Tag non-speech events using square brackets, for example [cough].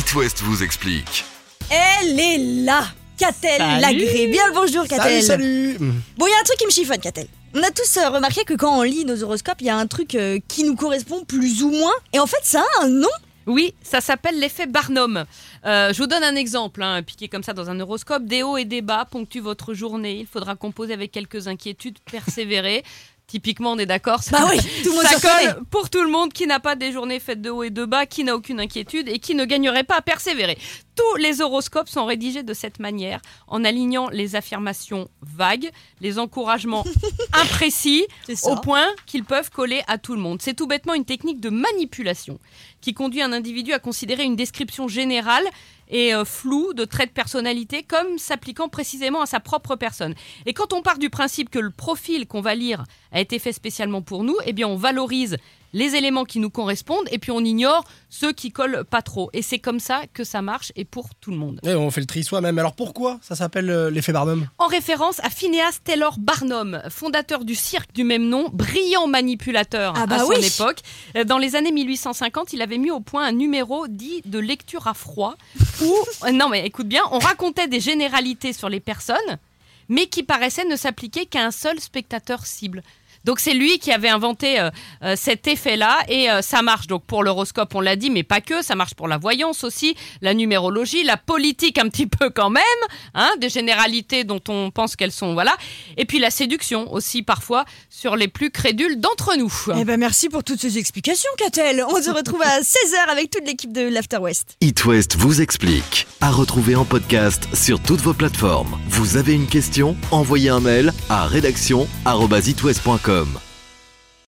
It West vous explique. Elle est là Catel. Lagré. Bien le bonjour Catel. Salut, salut Bon, il y a un truc qui me chiffonne Catel. On a tous euh, remarqué que quand on lit nos horoscopes, il y a un truc euh, qui nous correspond plus ou moins. Et en fait, ça a un nom. Oui, ça s'appelle l'effet Barnum. Euh, je vous donne un exemple, hein, piqué comme ça dans un horoscope. Des hauts et des bas ponctuent votre journée. Il faudra composer avec quelques inquiétudes, persévérer. Typiquement, on est d'accord. ça- Bah oui, [laughs] tout monde colle pour tout le monde qui n'a pas des journées faites de hauts et de bas, qui n'a aucune inquiétude et qui ne gagnerait pas à persévérer. Tous les horoscopes sont rédigés de cette manière, en alignant les affirmations vagues, les encouragements [laughs] imprécis, au point qu'ils peuvent coller à tout le monde. C'est tout bêtement une technique de manipulation qui conduit un individu à considérer une description générale et euh, floue de traits de personnalité comme s'appliquant précisément à sa propre personne. Et quand on part du principe que le profil qu'on va lire a été fait spécialement pour nous, eh bien on valorise les éléments qui nous correspondent et puis on ignore ceux qui collent pas trop. Et c'est comme ça que ça marche et pour tout le monde. Et on fait le tri soi-même. Alors pourquoi ça s'appelle euh, l'effet Barnum? En référence à Phineas Taylor Barnum, fondateur du cirque du même nom, brillant manipulateur Ah bah à son oui. époque. Euh, Dans les années 1850, il avait mis au point un numéro dit de lecture à froid [laughs] où, euh, non mais écoute bien, on racontait des généralités sur les personnes, mais qui paraissaient ne s'appliquer qu'à un seul spectateur cible. Donc c'est lui qui avait inventé euh, euh, cet effet-là et euh, ça marche donc pour l'horoscope, on l'a dit, mais pas que, ça marche pour la voyance aussi, la numérologie, la politique un petit peu quand même, hein, des généralités dont on pense qu'elles sont voilà, et puis la séduction aussi parfois sur les plus crédules d'entre nous. Eh ben merci pour toutes ces explications Catel. On se retrouve à [laughs] 16h avec toute l'équipe de l'After West. It West vous explique. À retrouver en podcast sur toutes vos plateformes. Vous avez une question? Envoyez un mail à rédaction@itwest.com. www.radioscoop.com